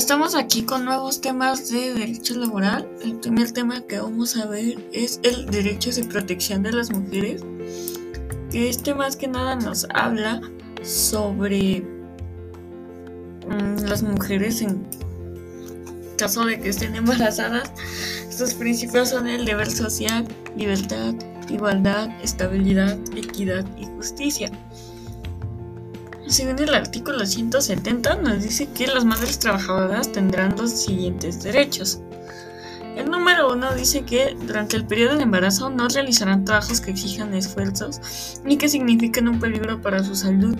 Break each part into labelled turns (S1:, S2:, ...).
S1: Estamos aquí con nuevos temas de derecho laboral. El primer tema que vamos a ver es el derecho de protección de las mujeres. Este más que nada nos habla sobre mm, las mujeres en caso de que estén embarazadas. Estos principios son el deber social, libertad, igualdad, estabilidad, equidad y justicia. Según el artículo 170 nos dice que las madres trabajadoras tendrán los siguientes derechos. El número uno dice que durante el periodo de embarazo no realizarán trabajos que exijan esfuerzos ni que signifiquen un peligro para su salud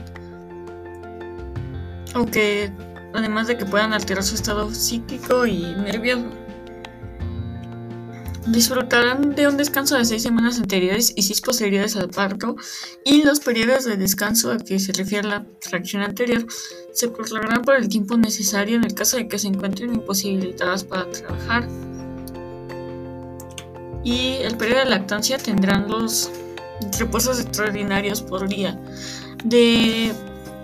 S1: o que además de que puedan alterar su estado psíquico y nervioso. Disfrutarán de un descanso de seis semanas anteriores y seis posteriores al parto, y los periodos de descanso a que se refiere la fracción anterior se prolongarán por el tiempo necesario en el caso de que se encuentren imposibilitadas para trabajar. Y el periodo de lactancia tendrán los reposos extraordinarios por día de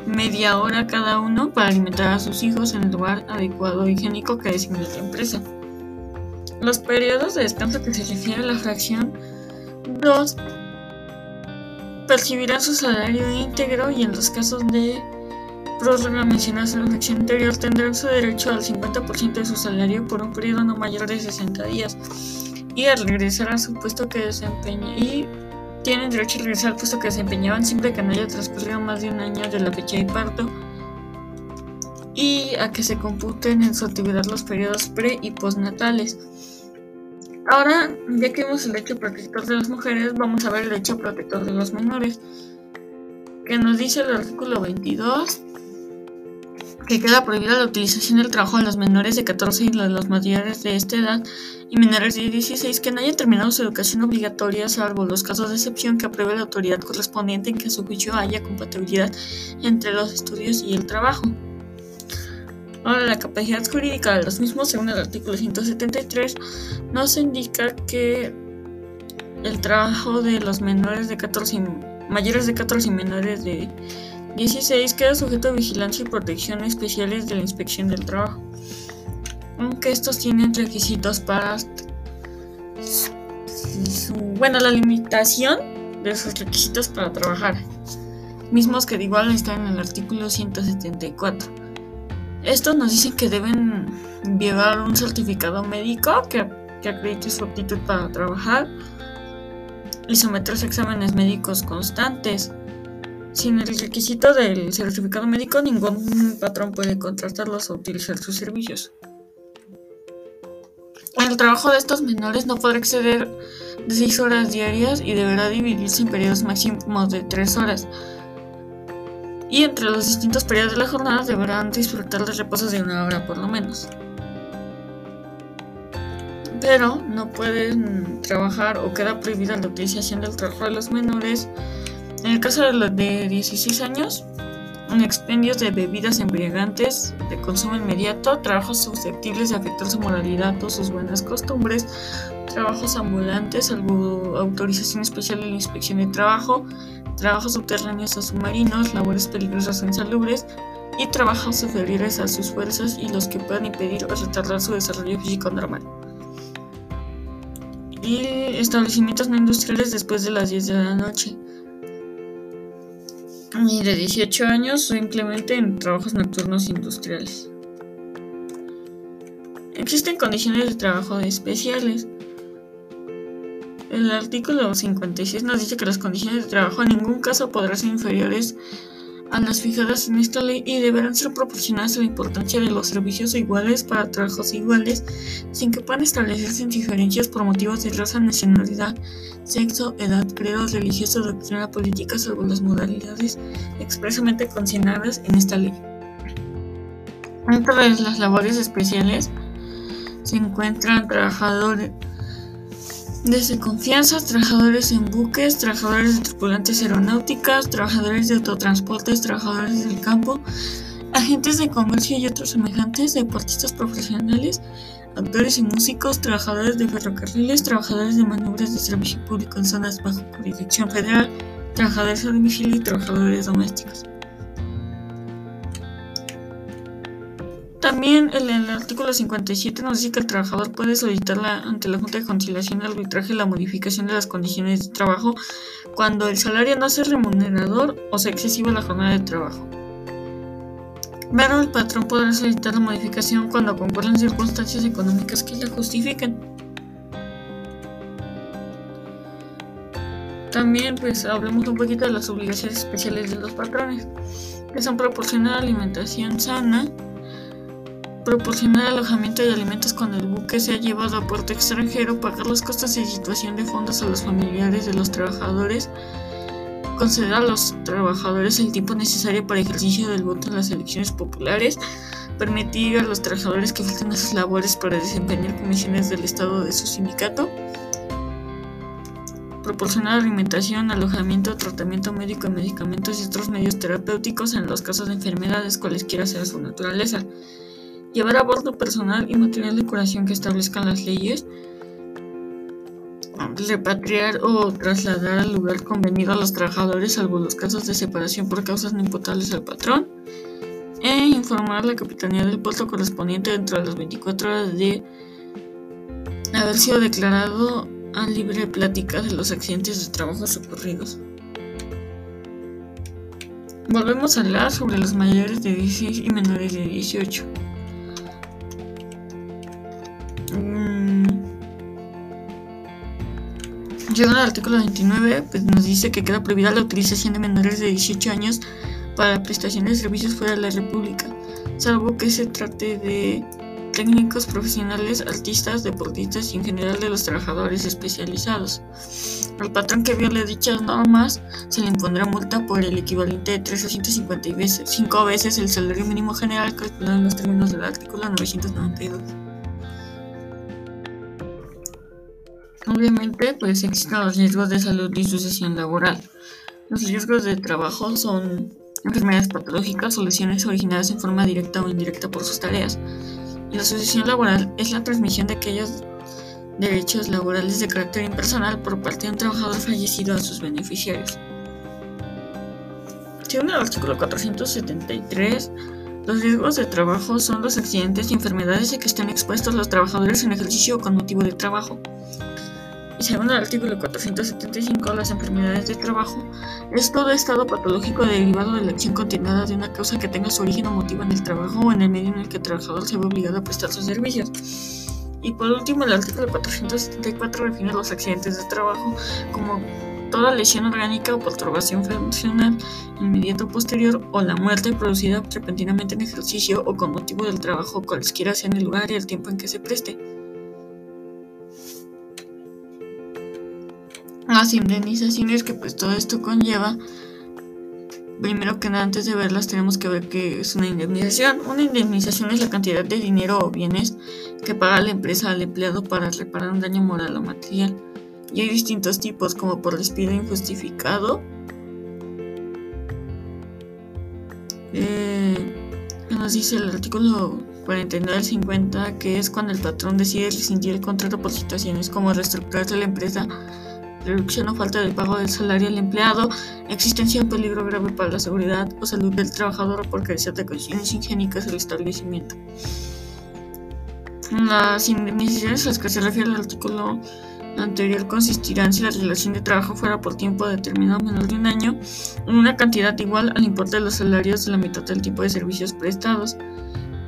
S1: media hora cada uno para alimentar a sus hijos en el lugar adecuado y higiénico que designe la empresa. Los periodos de descanso que se refiere a la fracción 2 percibirán su salario íntegro y en los casos de prórroga mencionados en la fracción anterior tendrán su derecho al 50% de su salario por un periodo no mayor de 60 días y al regresar a su puesto que desempeña y tienen derecho a regresar al puesto que desempeñaban siempre que no haya transcurrido más de un año de la fecha de parto y a que se computen en su actividad los periodos pre y postnatales. Ahora, ya que vimos el derecho protector de las mujeres, vamos a ver el derecho protector de los menores, que nos dice el artículo 22 que queda prohibida la utilización del trabajo de los menores de 14 y los mayores de esta edad y menores de 16 que no hayan terminado su educación obligatoria, salvo los casos de excepción que apruebe la autoridad correspondiente en que a su juicio haya compatibilidad entre los estudios y el trabajo. Ahora, la capacidad jurídica de los mismos, según el artículo 173, nos indica que el trabajo de los menores de 14 mayores de 14 y menores de 16 queda sujeto a vigilancia y protección especiales de la inspección del trabajo, aunque estos tienen requisitos para bueno, la limitación de sus requisitos para trabajar, mismos que de igual están en el artículo 174. Estos nos dicen que deben llevar un certificado médico que, acredite su aptitud para trabajar y someterse a exámenes médicos constantes. Sin el requisito del certificado médico, ningún patrón puede contratarlos o utilizar sus servicios. El trabajo de estos menores no podrá exceder de 6 horas diarias y deberá dividirse en periodos máximos de 3 horas y entre los distintos periodos de la jornada deberán disfrutar de reposos de una hora por lo menos. Pero no pueden trabajar o queda prohibida la utilización del trabajo de los menores. En el caso de los de 16 años, en expendios de bebidas embriagantes de consumo inmediato, trabajos susceptibles de afectar su moralidad o sus buenas costumbres, trabajos ambulantes, autorización especial de la inspección de trabajo, trabajos subterráneos o submarinos, labores peligrosas o insalubres y trabajos superiores a sus fuerzas y los que puedan impedir o retardar su desarrollo físico normal. Y establecimientos no industriales después de las 10 de la noche. Y de 18 años simplemente en trabajos nocturnos industriales. Existen condiciones de trabajo especiales el artículo 56 nos dice que las condiciones de trabajo en ningún caso podrán ser inferiores a las fijadas en esta ley y deberán ser proporcionadas a la importancia de los servicios iguales para trabajos iguales, sin que puedan establecerse diferencias por motivos de raza, nacionalidad, sexo, edad, credo religioso, doctrina política, salvo las modalidades expresamente consignadas en esta ley. Entre las labores especiales se encuentran trabajadores desde confianza, trabajadores en buques, trabajadores de tripulantes aeronáuticas, trabajadores de autotransportes, trabajadores del campo, agentes de comercio y otros semejantes, deportistas profesionales, actores y músicos, trabajadores de ferrocarriles, trabajadores de maniobras de servicio público en zonas bajo jurisdicción federal, trabajadores de domicilio y trabajadores domésticos. También el, el, artículo 57 nos dice que el trabajador puede solicitar ante la Junta de Conciliación y Arbitraje la modificación de las condiciones de trabajo cuando el salario no sea remunerador o sea excesiva la jornada de trabajo. Pero el patrón podrá solicitar la modificación cuando concurran circunstancias económicas que la justifiquen. También pues hablemos un poquito de las obligaciones especiales de los patrones, que son proporcionar alimentación sana, proporcionar alojamiento y alimentos cuando el buque sea llevado a puerto extranjero, pagar los costos de situación de fondos a los familiares de los trabajadores, conceder a los trabajadores el tiempo necesario para ejercicio del voto en las elecciones populares, permitir a los trabajadores que falten a sus labores para desempeñar comisiones del Estado de su sindicato, proporcionar alimentación, alojamiento, tratamiento médico, medicamentos y otros medios terapéuticos en los casos de enfermedades cualesquiera sea su naturaleza, llevar a bordo personal y material de curación que establezcan las leyes, repatriar o trasladar al lugar convenido a los trabajadores, salvo los casos de separación por causas no imputables al patrón, e informar a la capitanía del puerto correspondiente dentro de las 24 horas de haber sido declarado a libre plática de los accidentes de trabajo ocurridos. Volvemos a hablar sobre los mayores de 16 y menores de 18. Llegando al artículo 29, pues nos dice que queda prohibida la utilización de menores de 18 años para prestaciones de servicios fuera de la República, salvo que se trate de técnicos profesionales, artistas, deportistas y en general de los trabajadores especializados. Al patrón que viole dichas normas se le impondrá multa por el equivalente de 350 veces, 5 veces el salario mínimo general calculado en los términos del artículo 992. Obviamente, pues existen los riesgos de salud y sucesión laboral. Los riesgos de trabajo son enfermedades patológicas o lesiones originadas en forma directa o indirecta por sus tareas. Y la sucesión laboral es la transmisión de aquellos derechos laborales de carácter impersonal por parte de un trabajador fallecido a sus beneficiarios. Según el artículo 473, los riesgos de trabajo son los accidentes y enfermedades a que estén expuestos los trabajadores en ejercicio con motivo del trabajo. Según el artículo 475, las enfermedades de trabajo es todo estado patológico derivado de la acción continuada de una causa que tenga su origen o motivo en el trabajo o en el medio en el que el trabajador se ve obligado a prestar sus servicios. Y por último, el artículo 474 define los accidentes de trabajo como toda lesión orgánica o perturbación funcional inmediata o posterior o la muerte producida repentinamente en ejercicio o con motivo del trabajo cualesquiera sea en el lugar y el tiempo en que se preste. Las indemnizaciones que pues todo esto conlleva. Primero que nada, antes de verlas tenemos que ver qué es una indemnización. Una indemnización es la cantidad de dinero o bienes que paga la empresa al empleado para reparar un daño moral o material. Y hay distintos tipos, como por despido injustificado, eh, nos dice el artículo 49 al 50, que es cuando el patrón decide rescindir el contrato por situaciones como reestructurarse la empresa reducción o falta del pago del salario al empleado, existencia de peligro grave para la seguridad o salud del trabajador por carecer de condiciones higiénicas del establecimiento. Las indemnizaciones a las que se refiere el artículo anterior consistirán si la relación de trabajo fuera por tiempo determinado menos de un año en una cantidad igual al importe de los salarios de la mitad del tipo de servicios prestados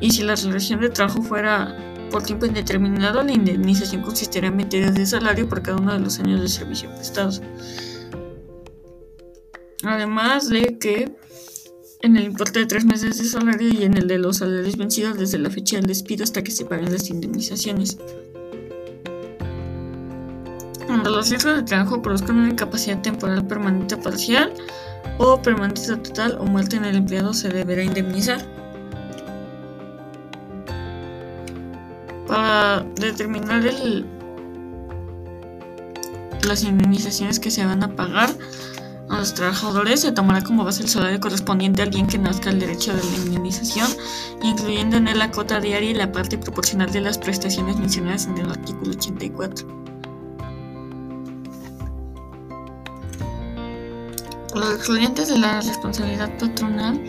S1: y si la relación de trabajo fuera por tiempo indeterminado, la indemnización consistirá en 20 días de salario por cada uno de los años de servicio prestados. Además de que en el importe de tres meses de salario y en el de los salarios vencidos desde la fecha del despido hasta que se paguen las indemnizaciones. Cuando los riesgos de trabajo produzcan una incapacidad temporal permanente parcial o permanente total o muerte en el empleado se deberá indemnizar. Para determinar las indemnizaciones que se van a pagar a los trabajadores se tomará como base el salario correspondiente a alguien que nazca el derecho de la indemnización, incluyendo en él la cuota diaria y la parte proporcional de las prestaciones mencionadas en el artículo 84. Los excluyentes de la responsabilidad patronal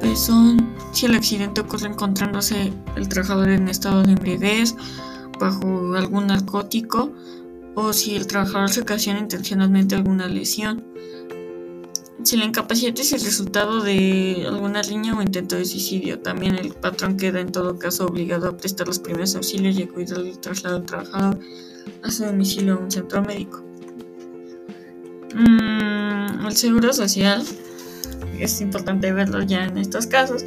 S1: pues son si el accidente ocurre encontrándose el trabajador en estado de embriaguez, bajo algún narcótico o si el trabajador se ocasiona intencionalmente alguna lesión. Si la incapacidad es el resultado de alguna riña o intento de suicidio, también el patrón queda en todo caso obligado a prestar los primeros auxilios y a cuidar el traslado del trabajador a su domicilio o un centro médico. Mm, el seguro social es importante verlo ya en estos casos,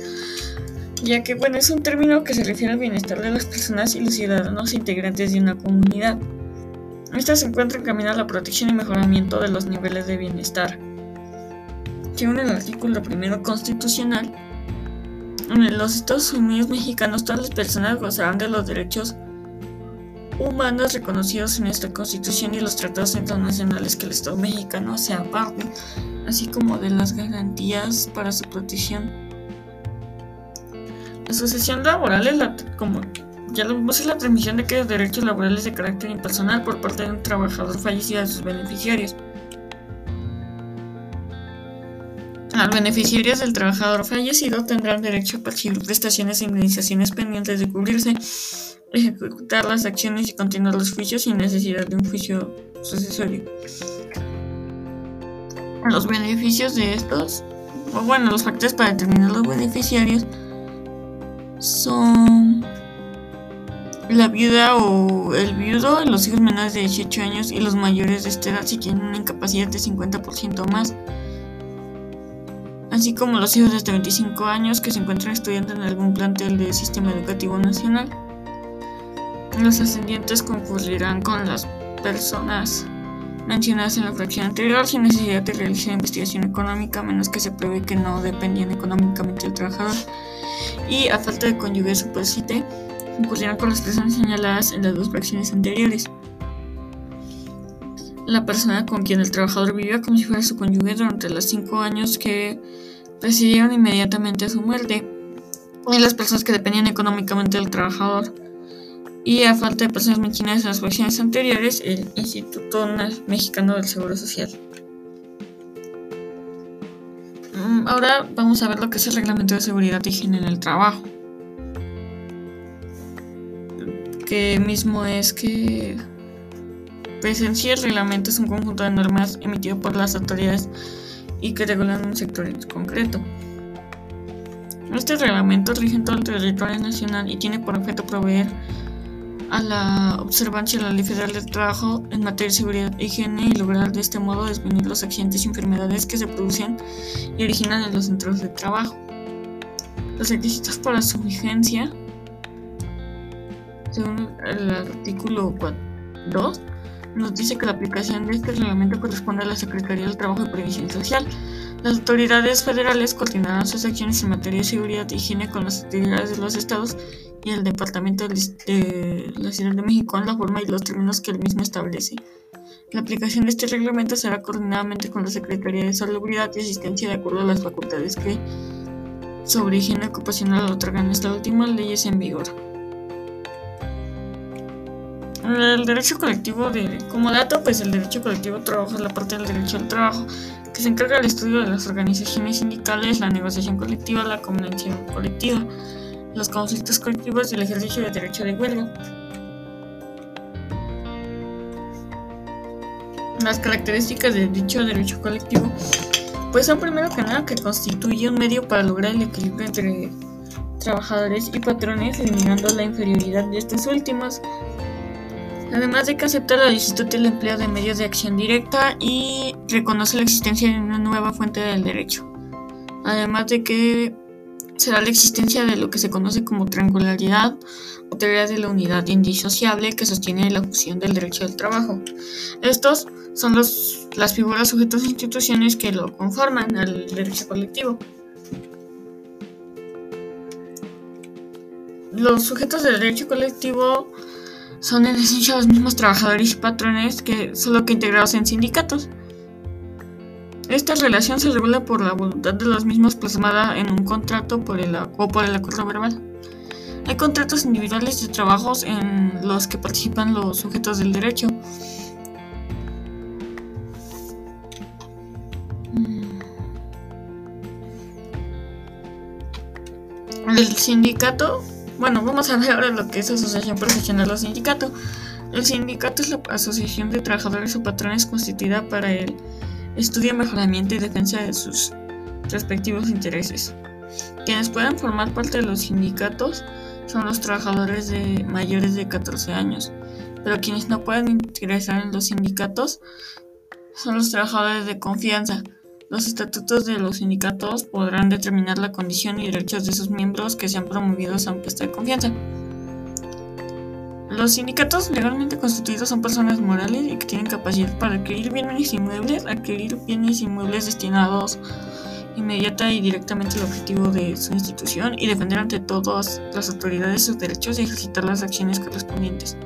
S1: ya que bueno, es un término que se refiere al bienestar de las personas y los ciudadanos integrantes de una comunidad. Esta se encuentra en camino a la protección y mejoramiento de los niveles de bienestar. Según el artículo primero constitucional, en los Estados Unidos mexicanos todas las personas gozarán de los derechos humanos reconocidos en esta constitución y los tratados internacionales que el Estado mexicano se aparte así como de las garantías para su protección. La sucesión laboral es la, como ya lo vimos, es la transmisión de aquellos derechos laborales de carácter impersonal por parte de un trabajador fallecido a sus beneficiarios. Los beneficiarios del trabajador fallecido tendrán derecho a percibir prestaciones e indemnizaciones pendientes de cubrirse, ejecutar las acciones y continuar los juicios sin necesidad de un juicio sucesorio los beneficios de estos, o bueno, los factores para determinar los beneficiarios son la viuda o el viudo, los hijos menores de 18 años y los mayores de esta edad si tienen una incapacidad de 50% más, así como los hijos de hasta 25 años que se encuentran estudiando en algún plantel del sistema educativo nacional. Los ascendientes concurrirán con las personas mencionadas en la fracción anterior sin necesidad de realizar investigación económica, menos que se pruebe que no dependían económicamente del trabajador. Y a falta de cónyuge supósite, concurrieron con las personas señaladas en las dos fracciones anteriores. La persona con quien el trabajador vivía como si fuera su cónyuge durante los cinco años que precedieron inmediatamente a su muerte. Y las personas que dependían económicamente del trabajador y a falta de personas mencionadas en las versiones anteriores, el Instituto Mexicano del Seguro Social. Mm, ahora vamos a ver lo que es el Reglamento de Seguridad y Higiene en el Trabajo. Que mismo es que, pues en sí el reglamento es un conjunto de normas emitido por las autoridades y que regulan un sector en concreto. Este reglamento rige en todo el territorio nacional y tiene por objeto proveer a la observancia de la Ley Federal del Trabajo en materia de seguridad e higiene y lograr de este modo disminuir los accidentes y enfermedades que se producen y originan en los centros de trabajo. Los requisitos para su vigencia, según el artículo 2, nos dice que la aplicación de este reglamento corresponde a la Secretaría del Trabajo y Previsión Social. Las autoridades federales coordinarán sus acciones en materia de seguridad e higiene con las autoridades de los estados y el Departamento de la Ciudad de México en la forma y los términos que el mismo establece. La aplicación de este reglamento será coordinadamente con la Secretaría de Salubridad y Asistencia de acuerdo a las facultades que sobre higiene ocupacional otorgan esta última leyes en vigor. El derecho colectivo de, como dato, pues el derecho colectivo trabajo es la parte del derecho al trabajo que se encarga del estudio de las organizaciones sindicales, la negociación colectiva, la convención colectiva los conflictos colectivos y el ejercicio del derecho de huelga. Las características de dicho derecho colectivo pues son primero que nada que constituye un medio para lograr el equilibrio entre trabajadores y patrones, eliminando la inferioridad de estos últimos. Además de que acepta la licitud del empleo de medios de acción directa y reconoce la existencia de una nueva fuente del derecho. Además de que será la existencia de lo que se conoce como triangularidad o teoría de la unidad indisociable que sostiene la fusión del derecho del trabajo. Estos son los, las figuras, sujetos e instituciones que lo conforman al derecho colectivo. Los sujetos del derecho colectivo son en esencia los mismos trabajadores y patrones que solo que integrados en sindicatos. Esta relación se regula por la voluntad de los mismos plasmada en un contrato por el, o por el acuerdo verbal. Hay contratos individuales de trabajos en los que participan los sujetos del derecho. El sindicato, bueno, vamos a ver ahora lo que es asociación profesional o sindicato. El sindicato es la asociación de trabajadores o patrones constituida para el estudio, mejoramiento y defensa de sus respectivos intereses. Quienes pueden formar parte de los sindicatos son los trabajadores de mayores de 14 años, pero quienes no pueden ingresar en los sindicatos son los trabajadores de confianza. Los estatutos de los sindicatos podrán determinar la condición y derechos de sus miembros que sean promovidos a un puesto de confianza. Los sindicatos legalmente constituidos son personas morales y que tienen capacidad para adquirir bienes inmuebles, adquirir bienes inmuebles destinados inmediata y directamente al objetivo de su institución y defender ante todas las autoridades sus derechos y ejercitar las acciones correspondientes.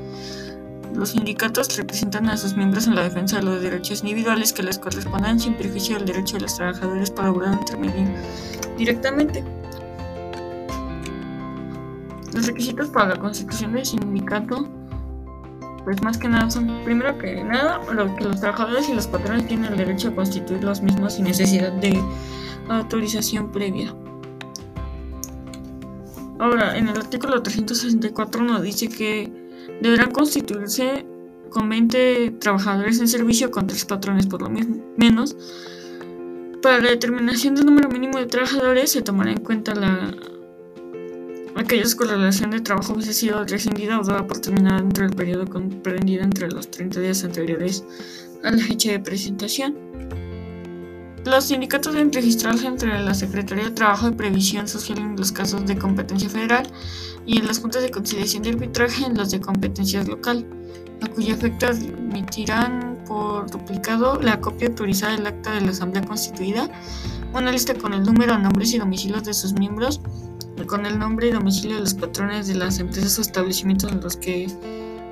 S1: Los sindicatos representan a sus miembros en la defensa de los derechos individuales que les correspondan sin perjuicio del derecho de los trabajadores para lograr intervenir directamente. Los requisitos para la constitución del sindicato, pues más que nada son, primero que nada, lo que los trabajadores y los patrones tienen el derecho a constituir los mismos sin necesidad de autorización previa. Ahora, en el artículo 364 nos dice que deberán constituirse con 20 trabajadores en servicio con tres patrones por lo menos. Para la determinación del número mínimo de trabajadores se tomará en cuenta la aquellos con relación de trabajo hubiese sido rescindida o dada por terminada dentro del periodo comprendido entre los 30 días anteriores a la fecha de presentación. Los sindicatos deben registrarse entre la Secretaría de Trabajo y Previsión Social en los casos de competencia federal y en las juntas de conciliación de arbitraje en los de competencia local, a cuyo efecto admitirán por duplicado la copia autorizada del acta de la Asamblea Constituida, una lista con el número, nombres y domicilios de sus miembros, con el nombre y domicilio de los patrones de las empresas o establecimientos en los que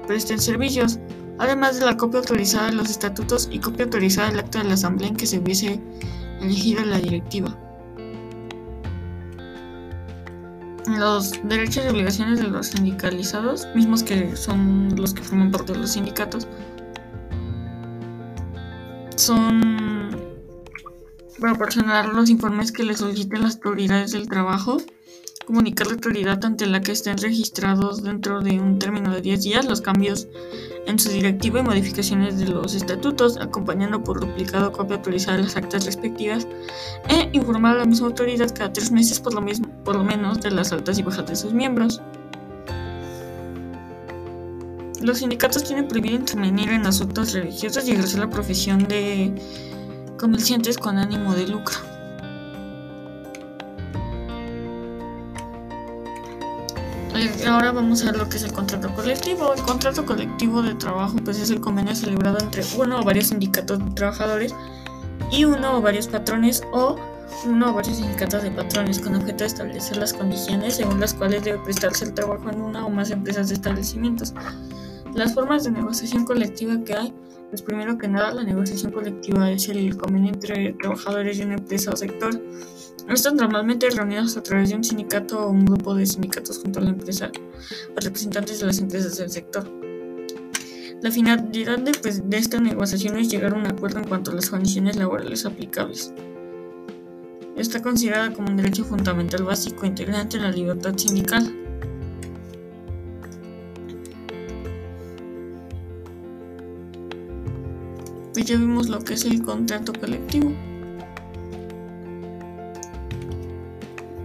S1: presten servicios, además de la copia autorizada de los estatutos y copia autorizada del acta de la asamblea en que se hubiese elegido la directiva. Los derechos y obligaciones de los sindicalizados, mismos que son los que forman parte de los sindicatos, son proporcionar los informes que les soliciten las autoridades del trabajo comunicar la autoridad ante la que estén registrados dentro de un término de 10 días los cambios en su directiva y modificaciones de los estatutos, acompañando por duplicado copia actualizada de las actas respectivas, e informar a la misma autoridad cada tres meses por lo, mismo, por lo menos de las altas y bajas de sus miembros. Los sindicatos tienen prohibido intervenir en asuntos religiosos y ejercer la profesión de comerciantes con ánimo de lucro. Ahora vamos a ver lo que es el contrato colectivo. El contrato colectivo de trabajo pues es el convenio celebrado entre uno o varios sindicatos de trabajadores y uno o varios patrones o uno o varios sindicatos de patrones con objeto de establecer las condiciones según las cuales debe prestarse el trabajo en una o más empresas de establecimientos. Las formas de negociación colectiva que hay, pues primero que nada la negociación colectiva es el convenio entre trabajadores de una empresa o sector están normalmente reunidos a través de un sindicato o un grupo de sindicatos junto a la empresa o representantes de las empresas del sector. La finalidad de, pues, de esta negociación es llegar a un acuerdo en cuanto a las condiciones laborales aplicables. Está considerada como un derecho fundamental básico integrante de la libertad sindical. Pues ya vimos lo que es el contrato colectivo.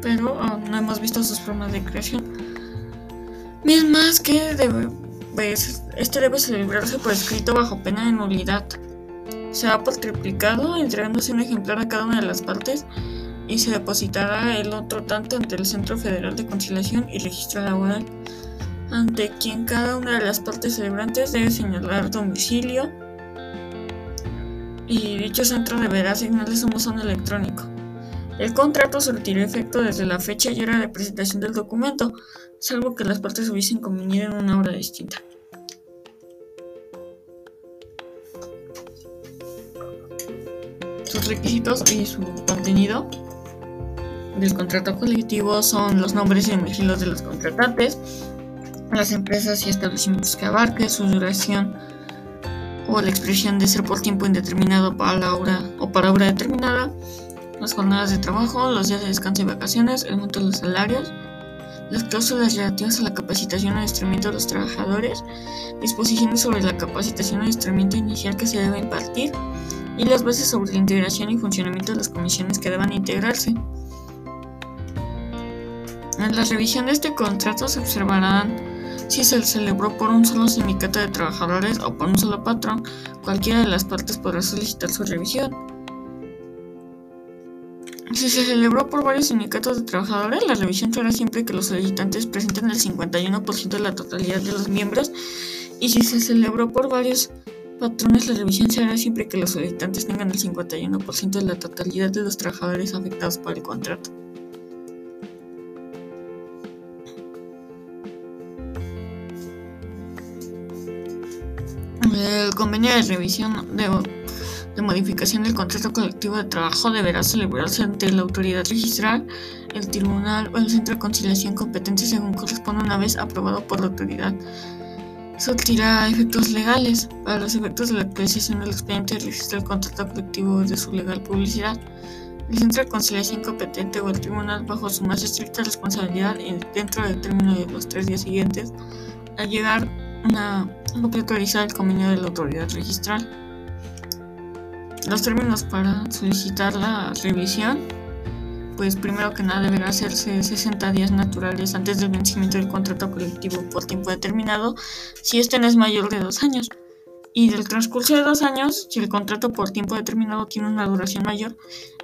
S1: pero no hemos visto sus formas de creación. Mismas que debe, pues, este debe celebrarse por escrito bajo pena de nulidad. Se ha por triplicado, entregándose un ejemplar a cada una de las partes y se depositará el otro tanto ante el Centro Federal de Conciliación y Registro Laboral, ante quien cada una de las partes celebrantes debe señalar domicilio y dicho centro deberá asignarles un buzón electrónico. El contrato surtirá efecto desde la fecha y hora de presentación del documento, salvo que las partes hubiesen convenido en una hora distinta. Sus requisitos y su contenido del contrato colectivo son los nombres y domicilios de los contratantes, las empresas y establecimientos que abarque, su duración o la expresión de ser por tiempo indeterminado para la hora o para hora determinada, las jornadas de trabajo, los días de descanso y vacaciones, el monto de los salarios las cláusulas relativas a la capacitación y adiestramiento de los trabajadores, disposiciones sobre la capacitación y adiestramiento inicial que se debe impartir y las bases sobre la integración y funcionamiento de las comisiones que deban integrarse. En la revisión de este contrato se observarán si se celebró por un solo sindicato de trabajadores o por un solo patrón, cualquiera de las partes podrá solicitar su revisión. Si se celebró por varios sindicatos de trabajadores, la revisión será siempre que los solicitantes presenten el 51% de la totalidad de los miembros y si se celebró por varios patrones, la revisión será siempre que los solicitantes tengan el 51% de la totalidad de los trabajadores afectados por el contrato. El convenio de revisión de de modificación del contrato colectivo de trabajo deberá celebrarse ante la autoridad registral, el tribunal o el centro de conciliación competente según corresponda una vez aprobado por la autoridad. Surtirá efectos legales para los efectos de la actualización del expediente registra el contrato colectivo de su legal publicidad. El centro de conciliación competente o el tribunal, bajo su más estricta responsabilidad dentro del término de los tres días siguientes, a llegar a autorizar el convenio de la autoridad registral. Los términos para solicitar la revisión, pues primero que nada deberá hacerse 60 días naturales antes del vencimiento del contrato colectivo por tiempo determinado, si este no es mayor de dos años. Y del transcurso de dos años, si el contrato por tiempo determinado tiene una duración mayor,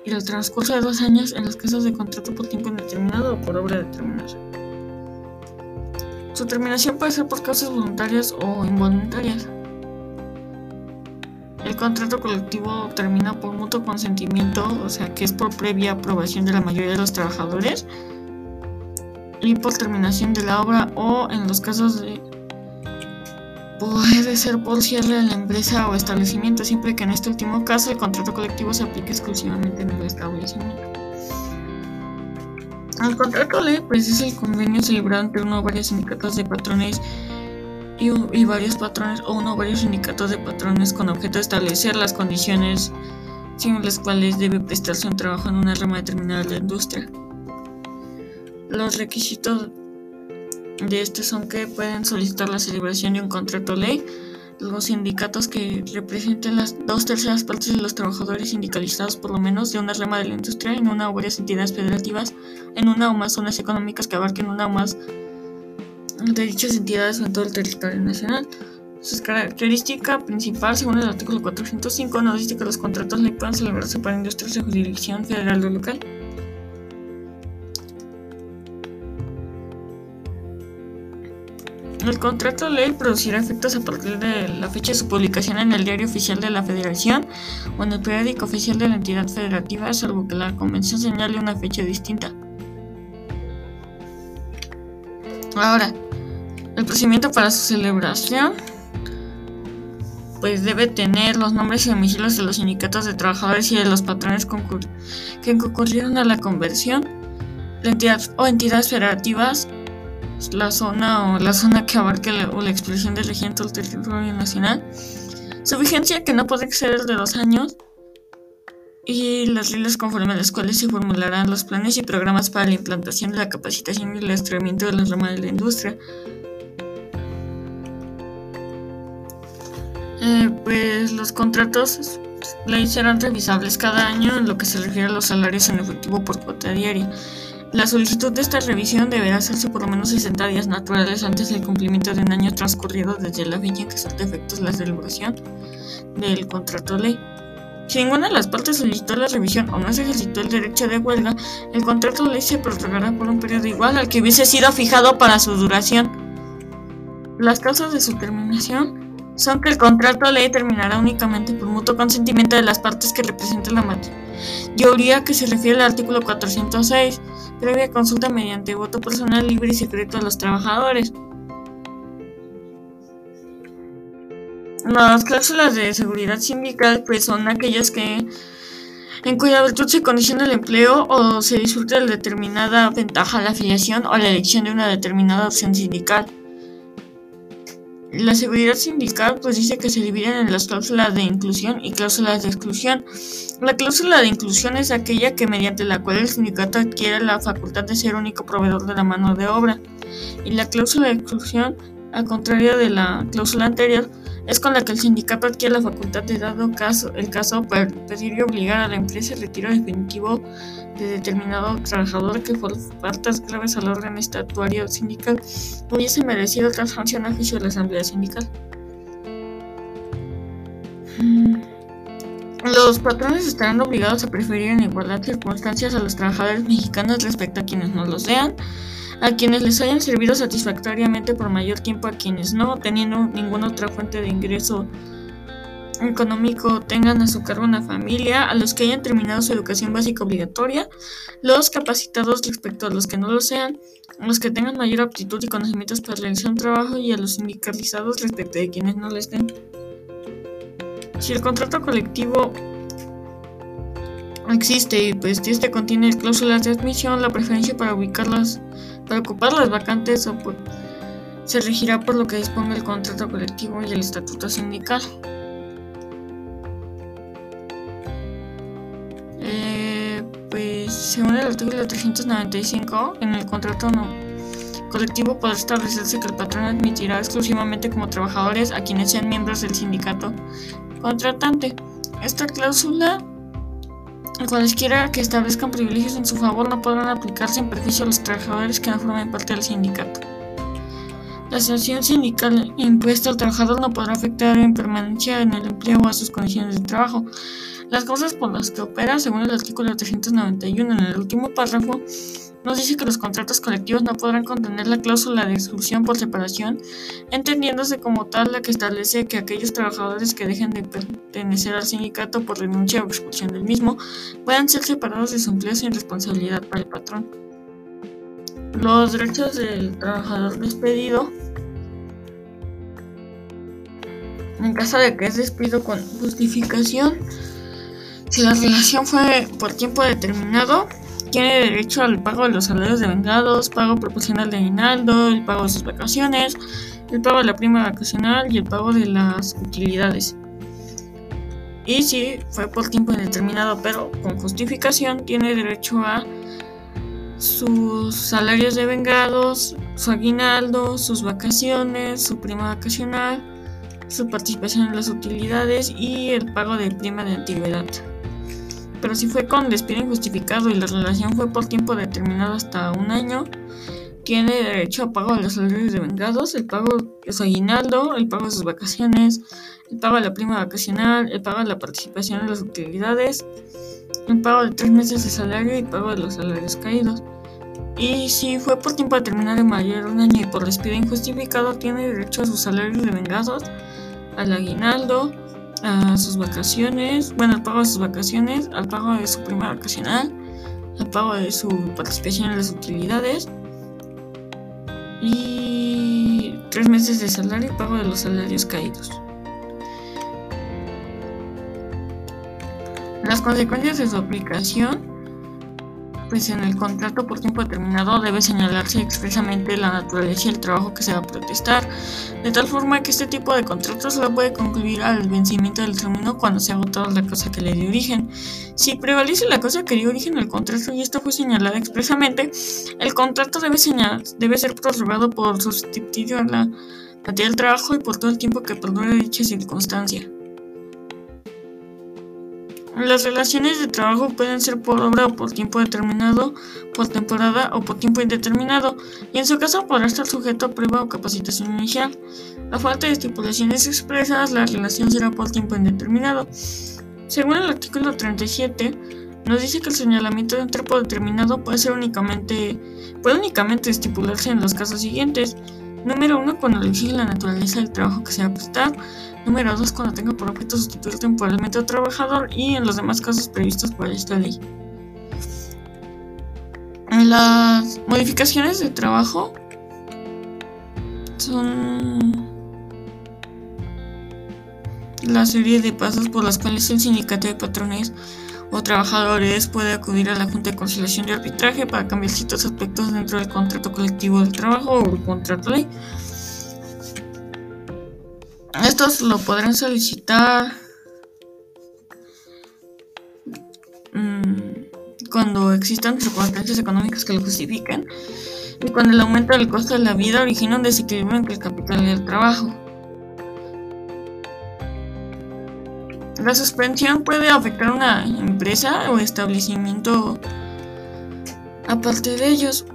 S1: y del transcurso de dos años en los casos de contrato por tiempo indeterminado o por obra determinada. Su terminación puede ser por causas voluntarias o involuntarias. El contrato colectivo termina por mutuo consentimiento, o sea que es por previa aprobación de la mayoría de los trabajadores y por terminación de la obra o en los casos de puede ser por cierre de la empresa o establecimiento, siempre que en este último caso el contrato colectivo se aplique exclusivamente en el establecimiento. El contrato ley pues es el convenio celebrado entre uno o varios sindicatos de patrones y, varios patrones o uno o varios sindicatos de patrones con objeto de establecer las condiciones sin las cuales debe prestarse un trabajo en una rama determinada de la industria. Los requisitos de este son que pueden solicitar la celebración de un contrato ley, los sindicatos que representen las dos terceras partes de los trabajadores sindicalizados por lo menos de una rama de la industria en una o varias entidades federativas, en una o más zonas económicas que abarquen una o más de dichas entidades en todo el territorio nacional. Su característica principal, según el artículo 405, nos dice que los contratos ley pueden celebrarse para industrias de jurisdicción federal o local. El contrato ley producirá efectos a partir de la fecha de su publicación en el Diario Oficial de la Federación o en el periódico oficial de la entidad federativa, salvo que la convención señale una fecha distinta. Ahora, el procedimiento para su celebración pues debe tener los nombres y domicilios de los sindicatos de trabajadores y de los patrones que concurrieron a la conversión, la entidad o entidades federativas, la zona o la zona que abarque la, o la expresión del regimiento del territorio nacional, su vigencia que no puede exceder de dos años y las reglas conforme a las cuales se formularán los planes y programas para la implantación de la capacitación y el estrellamiento de las ramas de la industria Eh, pues los contratos ley serán revisables cada año en lo que se refiere a los salarios en efectivo por cuota diaria. La solicitud de esta revisión deberá hacerse por lo menos 60 días naturales antes del cumplimiento de un año transcurrido desde la fecha en que de efectos la celebración del contrato ley. Si ninguna de las partes solicitó la revisión o no se ejercitó el derecho de huelga, el contrato ley se prorrogará por un periodo igual al que hubiese sido fijado para su duración. Las causas de su terminación son que el contrato ley terminará únicamente por mutuo consentimiento de las partes que representan la mayoría que se refiere al artículo 406, previa consulta mediante voto personal libre y secreto a los trabajadores. Las cláusulas de seguridad sindical pues son aquellas que en cuya virtud se condiciona el empleo o se disfruta de determinada ventaja la afiliación o la elección de una determinada opción sindical. La seguridad sindical pues dice que se dividen en las cláusulas de inclusión y cláusulas de exclusión. La cláusula de inclusión es aquella que mediante la cual el sindicato adquiere la facultad de ser único proveedor de la mano de obra. Y la cláusula de exclusión, al contrario de la cláusula anterior, es con la que el sindicato adquiere la facultad de, dado caso, el caso, para pedir y obligar a la empresa el retiro definitivo de determinado trabajador que por faltas graves al orden estatuario sindical hubiese merecido otra sanción a juicio de la Asamblea Sindical. Mm. Los patrones estarán obligados a preferir en igualdad de circunstancias a los trabajadores mexicanos respecto a quienes no lo sean a quienes les hayan servido satisfactoriamente por mayor tiempo, a quienes no, teniendo ninguna otra fuente de ingreso económico, tengan a su cargo una familia, a los que hayan terminado su educación básica obligatoria, los capacitados respecto a los que no lo sean, los que tengan mayor aptitud y conocimientos para realizar un trabajo y a los sindicalizados respecto de quienes no lo estén. Si el contrato colectivo existe y pues este contiene cláusulas de admisión, la preferencia para ubicarlas para ocupar las vacantes o se regirá por lo que disponga el contrato colectivo y el estatuto sindical. Según el artículo 395, en el contrato no colectivo podrá establecerse que el patrón admitirá exclusivamente como trabajadores a quienes sean miembros del sindicato contratante. Esta cláusula Cualesquiera que establezcan privilegios en su favor no podrán aplicarse en perjuicio a los trabajadores que no formen parte del sindicato. La sanción sindical impuesta al trabajador no podrá afectar en permanencia en el empleo o a sus condiciones de trabajo. Las causas por las que opera, según el artículo 391 en el último párrafo, nos dice que los contratos colectivos no podrán contener la cláusula de exclusión por separación, entendiéndose como tal la que establece que aquellos trabajadores que dejen de pertenecer al sindicato por renuncia o expulsión del mismo puedan ser separados de su empleo sin responsabilidad para el patrón. Los derechos del trabajador despedido en caso de que es despido con justificación, si la relación fue por tiempo determinado, tiene derecho al pago de los salarios de vengados, pago proporcional de aguinaldo, el pago de sus vacaciones, el pago de la prima vacacional y el pago de las utilidades. Y si fue por tiempo indeterminado pero con justificación, tiene derecho a sus salarios de vengados, su aguinaldo, sus vacaciones, su prima vacacional, su participación en las utilidades y el pago de prima de antigüedad pero si fue con despido injustificado y la relación fue por tiempo determinado hasta un año, tiene derecho a pago de los salarios de vengados, el pago de su aguinaldo, el pago de sus vacaciones, el pago de la prima vacacional, el pago de la participación en las utilidades, el pago de tres meses de salario y pago de los salarios caídos. Y si fue por tiempo determinado de mayor de un año y por despido injustificado, tiene derecho a sus salarios de vengados, al aguinaldo, a sus vacaciones, bueno, al pago de sus vacaciones, al pago de su prima vacacional, al pago de su participación en las utilidades y tres meses de salario y pago de los salarios caídos. Las consecuencias de su aplicación pues en el contrato por tiempo determinado debe señalarse expresamente la naturaleza y el trabajo que se va a protestar, de tal forma que este tipo de contrato solo puede concluir al vencimiento del término cuando se ha agotado la cosa que le dio origen. Si prevalece la cosa que dio origen al contrato y esto fue señalado expresamente, el contrato debe, debe ser prorrogado por sustituir a la del trabajo y por todo el tiempo que perdure dicha circunstancia. Las relaciones de trabajo pueden ser por obra o por tiempo determinado, por temporada o por tiempo indeterminado, y en su caso podrá estar sujeto a prueba o capacitación inicial. A falta de estipulaciones expresas, la relación será por tiempo indeterminado. Según el artículo 37, nos dice que el señalamiento de un tiempo determinado puede ser únicamente puede únicamente estipularse en los casos siguientes. Número 1, cuando exige la naturaleza del trabajo que se va a prestar. Número 2, cuando tenga por objeto sustituir temporalmente a un trabajador. Y en los demás casos previstos por esta ley. Las modificaciones de trabajo son la serie de pasos por las cuales el sindicato de patrones o trabajadores puede acudir a la Junta de Conciliación y Arbitraje para cambiar ciertos aspectos dentro del contrato colectivo del trabajo o el contrato ley. Estos lo podrán solicitar mm, cuando existan circunstancias económicas que lo justifiquen y cuando el aumento del costo de la vida origina un desequilibrio entre el capital y el trabajo. La suspensión puede afectar a una empresa o establecimiento aparte de ellos.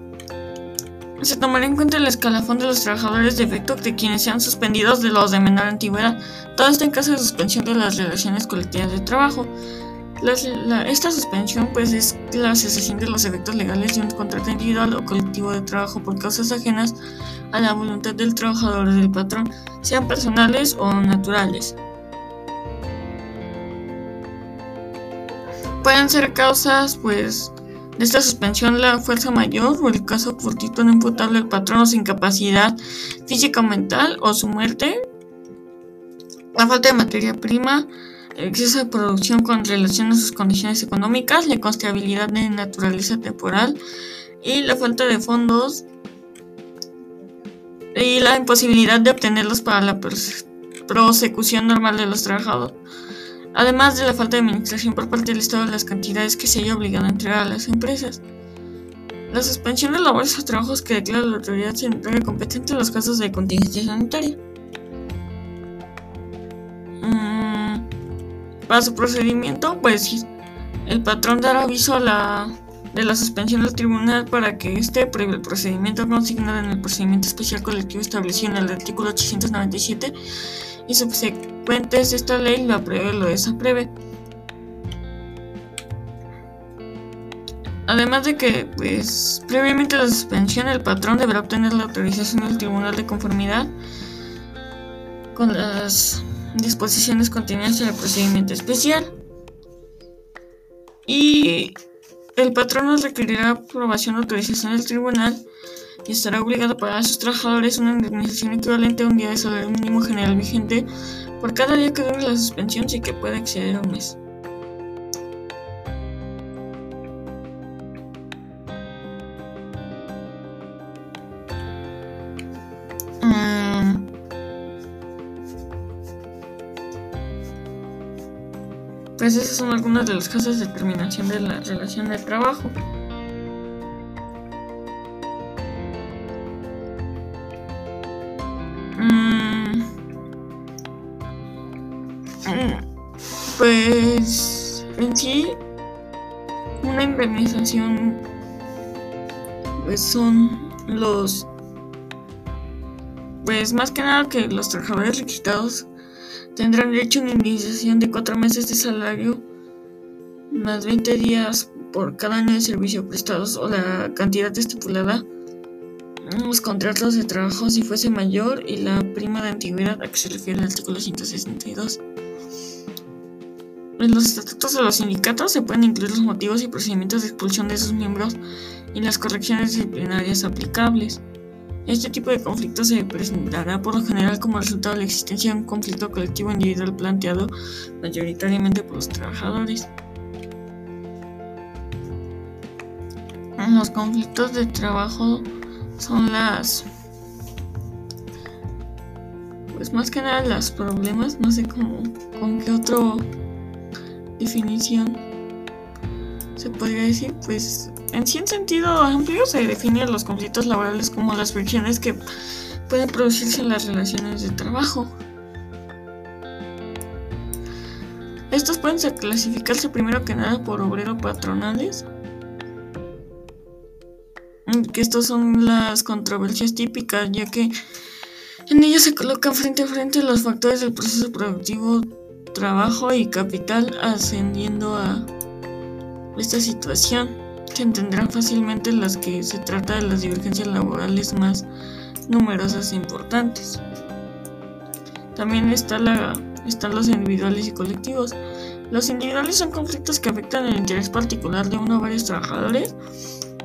S1: Se tomará en cuenta el escalafón de los trabajadores de efecto de quienes sean suspendidos de los de menor antigüedad. Todo esto en caso de suspensión de las relaciones colectivas de trabajo. esta suspensión pues es la cesación de los efectos legales de un contrato individual o colectivo de trabajo por causas ajenas a la voluntad del trabajador o del patrón, sean personales o naturales. Pueden ser causas pues de esta suspensión la fuerza mayor o el caso fortuito no imputable al patrón o su incapacidad física o mental o su muerte, la falta de materia prima, el exceso de producción con relación a sus condiciones económicas, la constabilidad de naturaleza temporal y la falta de fondos y la imposibilidad de obtenerlos para la prosecución normal de los trabajadores además de la falta de administración por parte del Estado de las cantidades que se haya obligado a entregar a las empresas. La suspensión de labores o trabajos que declara la autoridad sanitaria competente en los casos de contingencia sanitaria. Mm, para su procedimiento, pues el patrón dará aviso a la, de la suspensión del tribunal para que este previo el procedimiento consignado en el procedimiento especial colectivo establecido en el artículo 897 y subsecuentes esta ley lo apruebe o lo desapruebe. Además de que, pues, previamente a la suspensión, el patrón deberá obtener la autorización del Tribunal de Conformidad con las disposiciones contenidas en el procedimiento especial. Y el patrón nos requerirá aprobación o autorización del tribunal y estará obligado a pagar a sus trabajadores una indemnización equivalente a un día de salario mínimo general vigente por cada día que dure la suspensión sin que pueda exceder un mes. Mm. Pues esas son algunas de las causas de terminación de la relación de trabajo. Una indemnización pues son los pues más que nada que los trabajadores registrados tendrán derecho a una indemnización de cuatro meses de salario más 20 días por cada año de servicio prestados o la cantidad estipulada en los contratos de trabajo si fuese mayor y la prima de antigüedad a que se refiere el artículo 162. En los estatutos de los sindicatos se pueden incluir los motivos y procedimientos de expulsión de sus miembros y las correcciones disciplinarias aplicables. Este tipo de conflicto se presentará por lo general como resultado de la existencia de un conflicto colectivo individual planteado mayoritariamente por los trabajadores. Los conflictos de trabajo son las pues más que nada los problemas, no sé cómo con qué otro definición se podría decir, pues en sí en sentido amplio se definen los conflictos laborales como las fricciones que pueden producirse en las relaciones de trabajo. Estos pueden clasificarse primero que nada por obrero patronales, que estos son las controversias típicas, ya que en ellas se colocan frente a frente los factores del proceso productivo trabajo y capital ascendiendo a esta situación. Se entenderán fácilmente las que se trata de las divergencias laborales más numerosas e importantes. También está la, están los individuales y colectivos. Los individuales son conflictos que afectan el interés particular de uno o varios trabajadores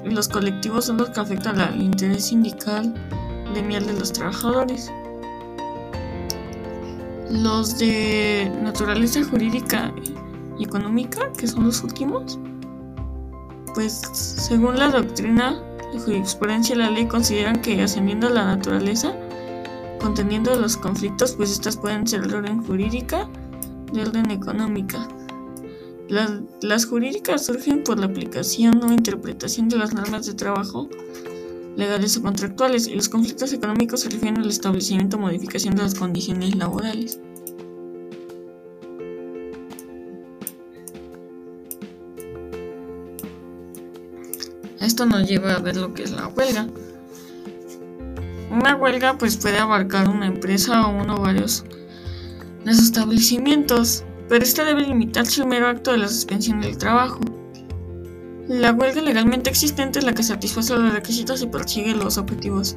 S1: y los colectivos son los que afectan al interés sindical miel de los trabajadores. Los de naturaleza jurídica y económica, que son los últimos, pues según la doctrina de jurisprudencia la ley consideran que ascendiendo a la naturaleza conteniendo los conflictos, pues estas pueden ser de orden jurídica, de orden económica. Las, las, jurídicas surgen por la aplicación o interpretación de las normas de trabajo legales o contractuales y los conflictos económicos se refieren al establecimiento o modificación de las condiciones laborales. Esto nos lleva a ver lo que es la huelga. Una huelga pues puede abarcar una empresa o uno o varios de sus establecimientos, pero esta debe limitarse al mero acto de la suspensión del trabajo. La huelga legalmente existente es la que satisface los requisitos y persigue los objetivos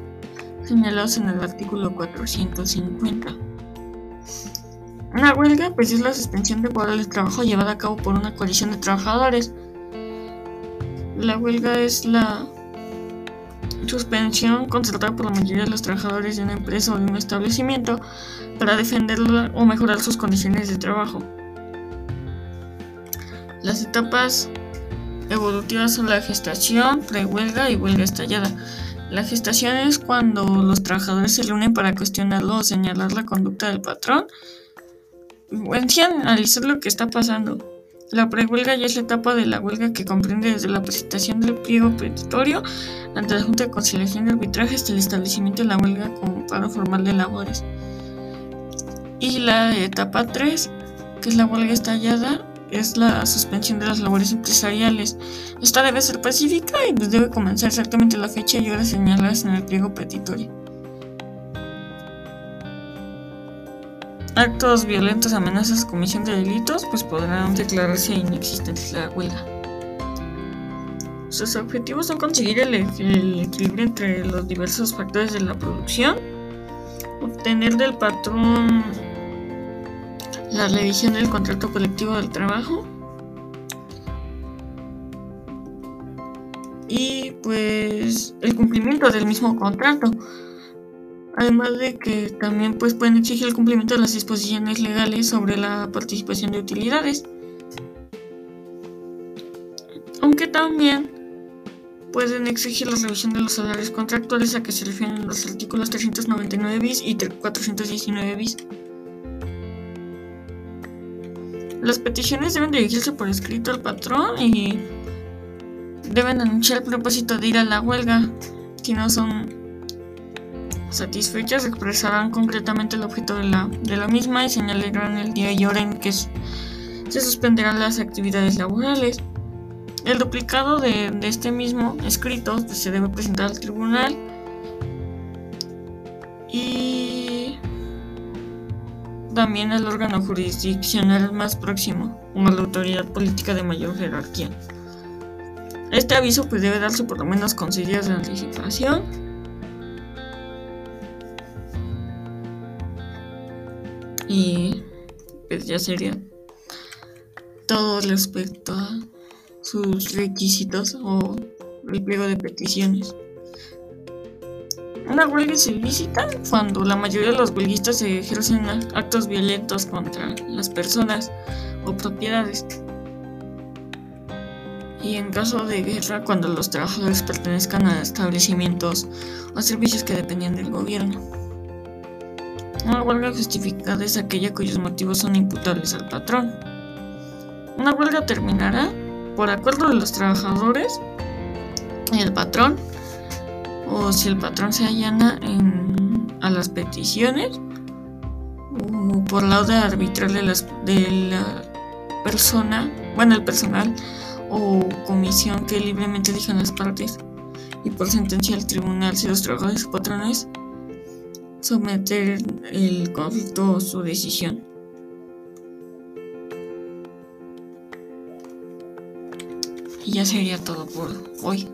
S1: señalados en el artículo 450. Una huelga pues es la suspensión temporal del trabajo llevada a cabo por una coalición de trabajadores la huelga es la suspensión concertada por la mayoría de los trabajadores de una empresa o de un establecimiento para defenderla o mejorar sus condiciones de trabajo. Las etapas evolutivas son la gestación, prehuelga y huelga estallada. La gestación es cuando los trabajadores se reúnen para cuestionarlo o señalar la conducta del patrón o analizar lo que está pasando. La prehuelga ya es la etapa de la huelga que comprende desde la presentación del pliego petitorio ante la Junta de Conciliación y Arbitraje hasta el establecimiento de la huelga como paro formal de labores. Y la etapa 3, que es la huelga estallada, es la suspensión de las labores empresariales. Esta debe ser pacífica y pues debe comenzar exactamente la fecha y horas señaladas en el pliego petitorio. actos violentos, amenazas, comisión de delitos, pues podrán declararse inexistentes la huelga. Sus objetivos son conseguir el, equilibrio entre los diversos factores de la producción, obtener del patrón la revisión del contrato colectivo del trabajo y pues el cumplimiento del mismo contrato además de que también pues, pueden exigir el cumplimiento de las disposiciones legales sobre la participación de utilidades. Aunque también pueden exigir la revisión de los salarios contractuales a que se refieren los artículos 399 bis y 419 bis. Las peticiones deben dirigirse por escrito al patrón y deben anunciar el propósito de ir a la huelga si no son satisfechas expresarán concretamente el objeto de la, de la misma y señalarán el día y hora en que se suspenderán las actividades laborales. El duplicado de, este mismo escrito se debe presentar al tribunal y también al órgano jurisdiccional más próximo o a la autoridad política de mayor jerarquía. Este aviso pues, debe darse por lo menos con seis días de anticipación Y pues ya sería todo respecto a sus requisitos o el pliego de peticiones. Una huelga es ilícita cuando la mayoría de los huelguistas ejercen actos violentos contra las personas o propiedades. Y en caso de guerra, cuando los trabajadores pertenezcan a establecimientos o servicios que dependían del gobierno. Una huelga justificada es aquella cuyos motivos son imputables al patrón. Una huelga terminará por acuerdo de los trabajadores y el patrón, o si el patrón se allana a las peticiones, o por lado arbitral de, las, de la persona, bueno, el personal o comisión que libremente elijan las partes, y por sentencia del tribunal si los trabajadores patrones someter el conflicto o su decisión. Y ya sería todo por hoy.